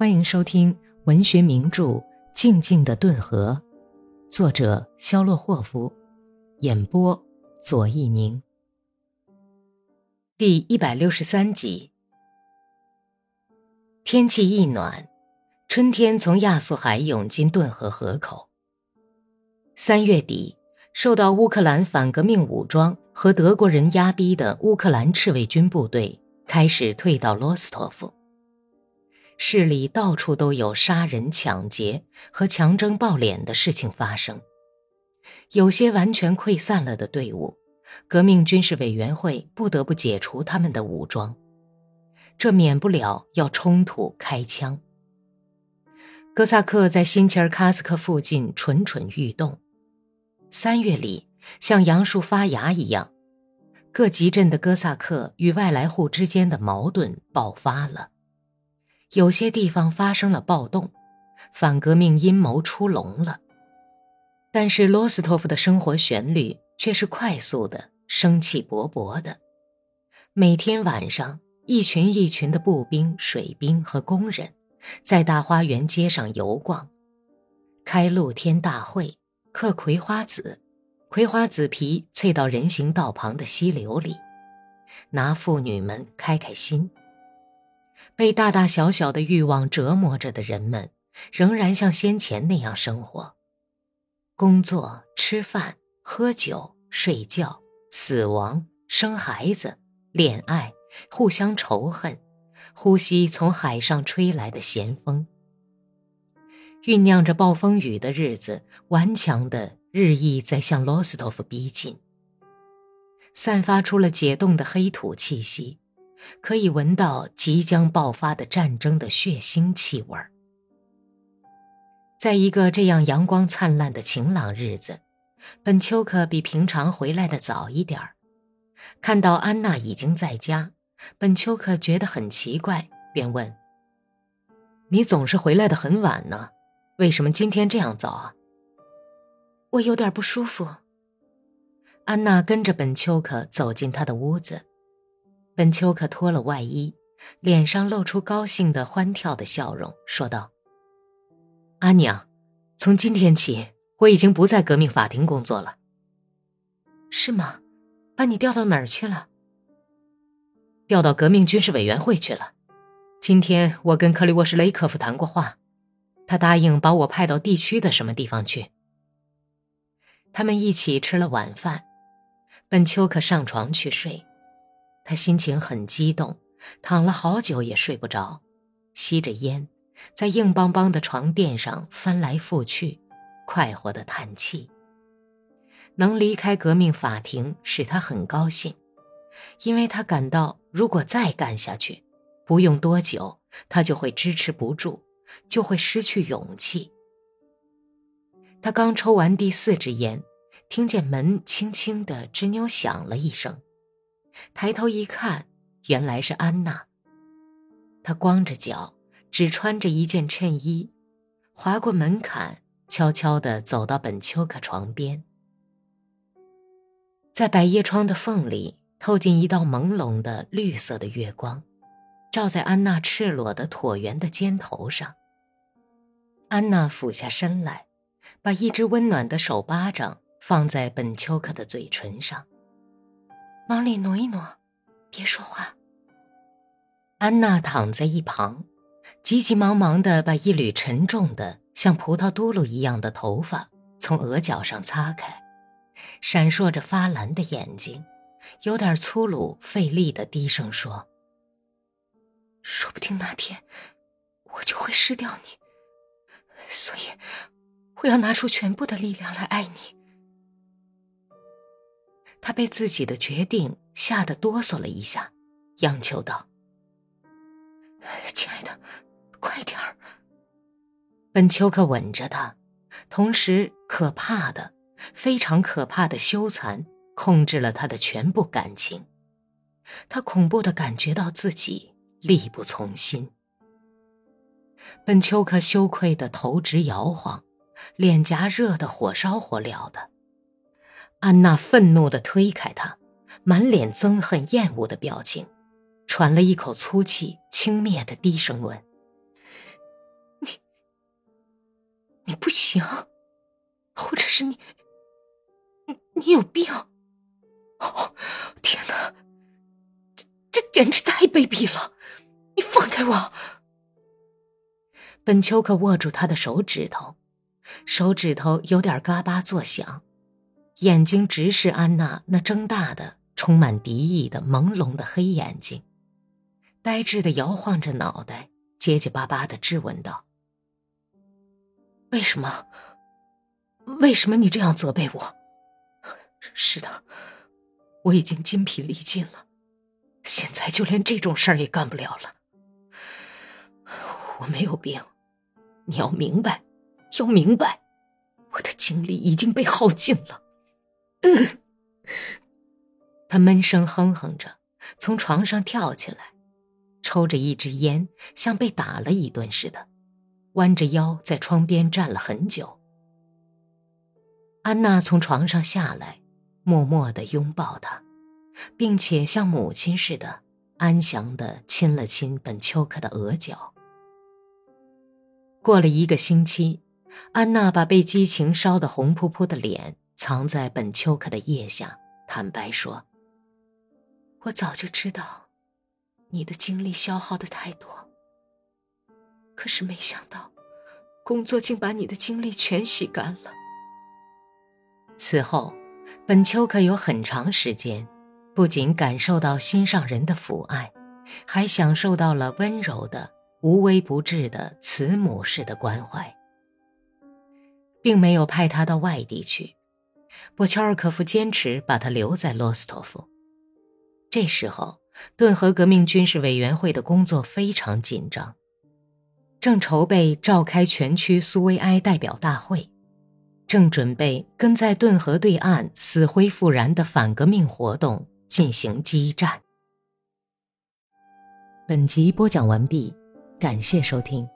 欢迎收听文学名著《静静的顿河》，作者肖洛霍夫，演播左一宁。第一百六十三集。天气一暖，春天从亚速海涌进顿河河口。三月底，受到乌克兰反革命武装和德国人压逼的乌克兰赤卫军部队开始退到罗斯托夫。市里到处都有杀人、抢劫和强征暴敛的事情发生。有些完全溃散了的队伍，革命军事委员会不得不解除他们的武装，这免不了要冲突、开枪。哥萨克在新切尔卡斯克附近蠢蠢欲动。三月里，像杨树发芽一样，各集镇的哥萨克与外来户之间的矛盾爆发了。有些地方发生了暴动，反革命阴谋出笼了。但是罗斯托夫的生活旋律却是快速的、生气勃勃的。每天晚上，一群一群的步兵、水兵和工人，在大花园街上游逛，开露天大会，嗑葵花籽，葵花籽皮脆到人行道旁的溪流里，拿妇女们开开心。被大大小小的欲望折磨着的人们，仍然像先前那样生活：工作、吃饭、喝酒、睡觉、死亡、生孩子、恋爱、互相仇恨，呼吸从海上吹来的咸风。酝酿着暴风雨的日子，顽强的日益在向罗斯托夫逼近，散发出了解冻的黑土气息。可以闻到即将爆发的战争的血腥气味儿。在一个这样阳光灿烂的晴朗日子，本丘克比平常回来的早一点儿。看到安娜已经在家，本丘克觉得很奇怪，便问：“你总是回来的很晚呢，为什么今天这样早啊？”“我有点不舒服。”安娜跟着本丘克走进他的屋子。本丘克脱了外衣，脸上露出高兴的、欢跳的笑容，说道：“阿娘，从今天起，我已经不在革命法庭工作了。”“是吗？把你调到哪儿去了？”“调到革命军事委员会去了。今天我跟克里沃什雷科夫谈过话，他答应把我派到地区的什么地方去。”他们一起吃了晚饭，本丘克上床去睡。他心情很激动，躺了好久也睡不着，吸着烟，在硬邦邦的床垫上翻来覆去，快活的叹气。能离开革命法庭使他很高兴，因为他感到如果再干下去，不用多久他就会支持不住，就会失去勇气。他刚抽完第四支烟，听见门轻轻的吱扭响了一声。抬头一看，原来是安娜。她光着脚，只穿着一件衬衣，划过门槛，悄悄地走到本丘克床边，在百叶窗的缝里透进一道朦胧的绿色的月光，照在安娜赤裸的椭圆的肩头上。安娜俯下身来，把一只温暖的手巴掌放在本丘克的嘴唇上。往里挪一挪，别说话。安娜躺在一旁，急急忙忙的把一缕沉重的像葡萄嘟噜一样的头发从额角上擦开，闪烁着发蓝的眼睛，有点粗鲁费力的低声说：“说不定哪天我就会失掉你，所以我要拿出全部的力量来爱你。”他被自己的决定吓得哆嗦了一下，央求道：“亲爱的，快点儿。”本丘克吻着他，同时可怕的、非常可怕的羞惭控制了他的全部感情。他恐怖的感觉到自己力不从心。本丘克羞愧的头直摇晃，脸颊热得火烧火燎的。安娜愤怒地推开他，满脸憎恨、厌恶的表情，喘了一口粗气，轻蔑地低声问：“你，你不行，或者是你，你你有病？哦，天哪，这这简直太卑鄙了！你放开我！本丘克握住他的手指头，手指头有点嘎巴作响，眼睛直视安娜那睁大的、充满敌意的朦胧的黑眼睛，呆滞的摇晃着脑袋，结结巴巴的质问道：“为什么？为什么你这样责备我？是的，我已经筋疲力尽了，现在就连这种事儿也干不了了。我没有病。”你要明白，要明白，我的精力已经被耗尽了。嗯，他闷声哼哼着，从床上跳起来，抽着一支烟，像被打了一顿似的，弯着腰在窗边站了很久。安娜从床上下来，默默的拥抱他，并且像母亲似的安详的亲了亲本丘克的额角。过了一个星期，安娜把被激情烧得红扑扑的脸藏在本丘克的腋下，坦白说：“我早就知道，你的精力消耗的太多。可是没想到，工作竟把你的精力全吸干了。”此后，本丘克有很长时间，不仅感受到心上人的抚爱，还享受到了温柔的。无微不至的慈母式的关怀，并没有派他到外地去。波乔尔科夫坚持把他留在罗斯托夫。这时候，顿河革命军事委员会的工作非常紧张，正筹备召开全区苏维埃代表大会，正准备跟在顿河对岸死灰复燃的反革命活动进行激战。本集播讲完毕。感谢收听。